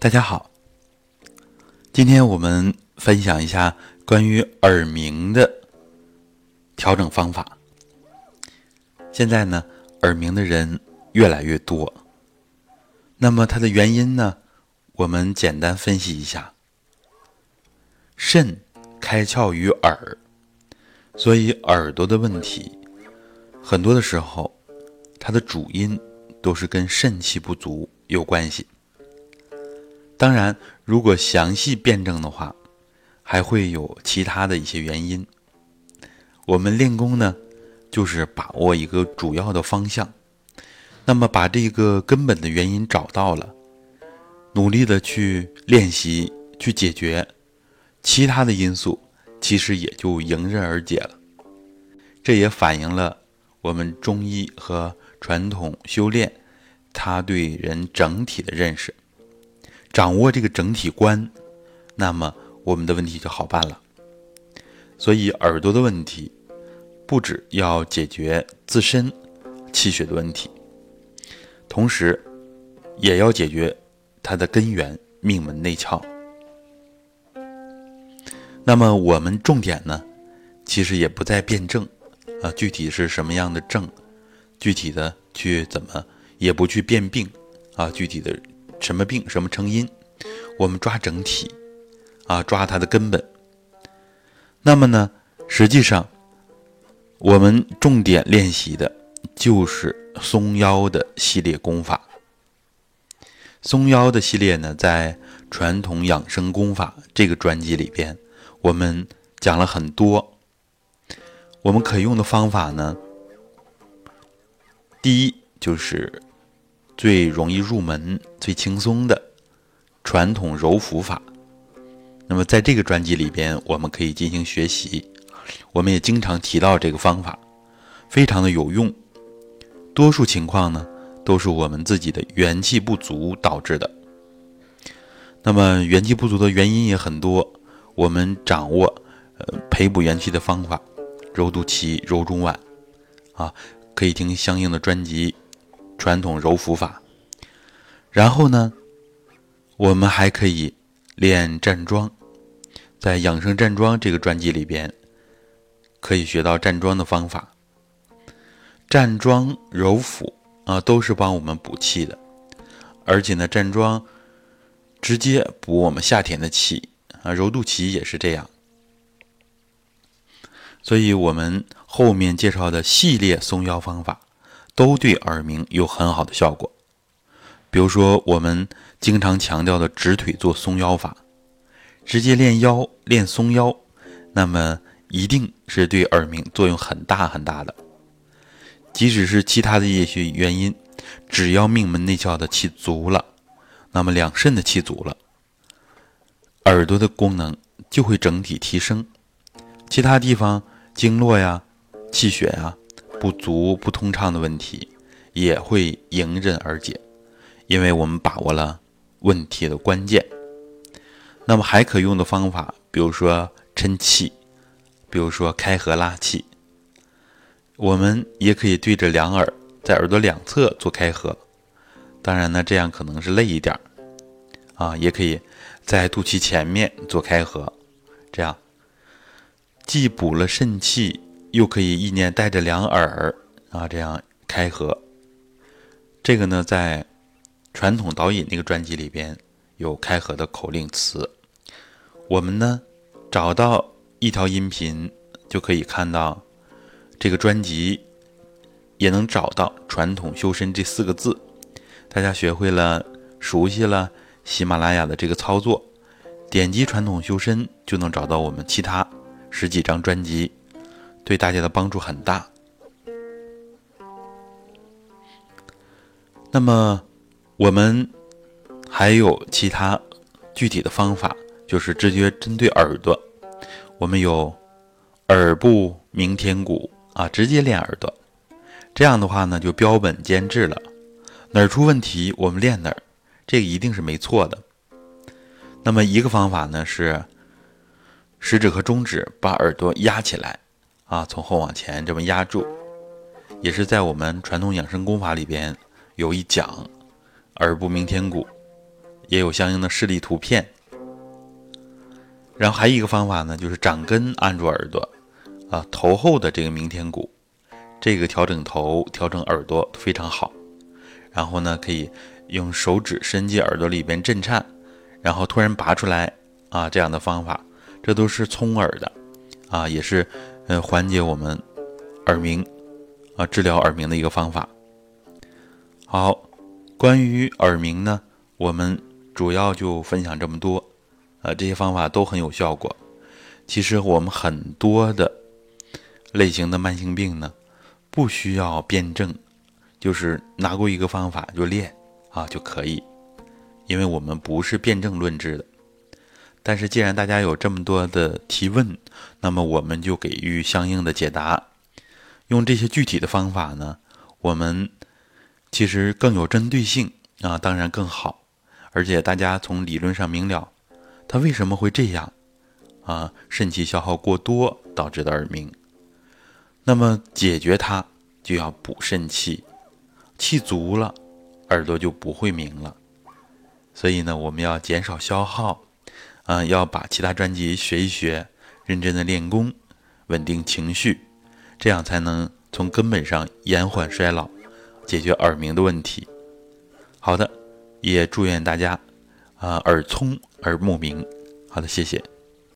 大家好，今天我们分享一下关于耳鸣的调整方法。现在呢，耳鸣的人越来越多，那么它的原因呢，我们简单分析一下：肾开窍于耳，所以耳朵的问题很多的时候，它的主因都是跟肾气不足有关系。当然，如果详细辩证的话，还会有其他的一些原因。我们练功呢，就是把握一个主要的方向，那么把这个根本的原因找到了，努力的去练习去解决，其他的因素其实也就迎刃而解了。这也反映了我们中医和传统修炼，它对人整体的认识。掌握这个整体观，那么我们的问题就好办了。所以耳朵的问题，不止要解决自身气血的问题，同时也要解决它的根源命门内窍。那么我们重点呢，其实也不在辩证啊，具体是什么样的症，具体的去怎么，也不去辨病啊，具体的。什么病，什么成因？我们抓整体，啊，抓它的根本。那么呢，实际上，我们重点练习的就是松腰的系列功法。松腰的系列呢，在传统养生功法这个专辑里边，我们讲了很多。我们可用的方法呢，第一就是。最容易入门、最轻松的传统揉腹法，那么在这个专辑里边，我们可以进行学习。我们也经常提到这个方法，非常的有用。多数情况呢，都是我们自己的元气不足导致的。那么元气不足的原因也很多，我们掌握呃培补元气的方法，揉肚脐、揉中脘，啊，可以听相应的专辑。传统揉腹法，然后呢，我们还可以练站桩，在养生站桩这个专辑里边，可以学到站桩的方法。站桩揉腹啊，都是帮我们补气的，而且呢，站桩直接补我们夏天的气啊，揉肚脐也是这样。所以我们后面介绍的系列松腰方法。都对耳鸣有很好的效果，比如说我们经常强调的直腿做松腰法，直接练腰练松腰，那么一定是对耳鸣作用很大很大的。即使是其他的一些原因，只要命门内窍的气足了，那么两肾的气足了，耳朵的功能就会整体提升，其他地方经络呀、气血呀。不足不通畅的问题也会迎刃而解，因为我们把握了问题的关键。那么还可用的方法，比如说抻气，比如说开合拉气。我们也可以对着两耳，在耳朵两侧做开合。当然呢，这样可能是累一点儿啊，也可以在肚脐前面做开合，这样既补了肾气。又可以意念带着两耳啊，这样开合。这个呢，在传统导引那个专辑里边有开合的口令词。我们呢找到一条音频，就可以看到这个专辑，也能找到“传统修身”这四个字。大家学会了、熟悉了喜马拉雅的这个操作，点击“传统修身”就能找到我们其他十几张专辑。对大家的帮助很大。那么，我们还有其他具体的方法，就是直接针对耳朵，我们有耳部鸣天鼓啊，直接练耳朵。这样的话呢，就标本兼治了。哪儿出问题，我们练哪儿，这个一定是没错的。那么，一个方法呢是食指和中指把耳朵压起来。啊，从后往前这么压住，也是在我们传统养生功法里边有一讲，耳部鸣天鼓，也有相应的示例图片。然后还有一个方法呢，就是掌根按住耳朵，啊，头后的这个鸣天骨，这个调整头、调整耳朵非常好。然后呢，可以用手指伸进耳朵里边震颤，然后突然拔出来，啊，这样的方法，这都是聪耳的，啊，也是呃缓解我们耳鸣，啊，治疗耳鸣的一个方法。好，关于耳鸣呢，我们主要就分享这么多，呃，这些方法都很有效果。其实我们很多的类型的慢性病呢，不需要辩证，就是拿过一个方法就练啊就可以，因为我们不是辩证论治的。但是既然大家有这么多的提问，那么我们就给予相应的解答，用这些具体的方法呢，我们。其实更有针对性啊，当然更好，而且大家从理论上明了，它为什么会这样啊？肾气消耗过多导致的耳鸣，那么解决它就要补肾气，气足了，耳朵就不会鸣了。所以呢，我们要减少消耗，嗯，要把其他专辑学一学，认真的练功，稳定情绪，这样才能从根本上延缓衰老。解决耳鸣的问题。好的，也祝愿大家啊耳聪耳目明。好的，谢谢。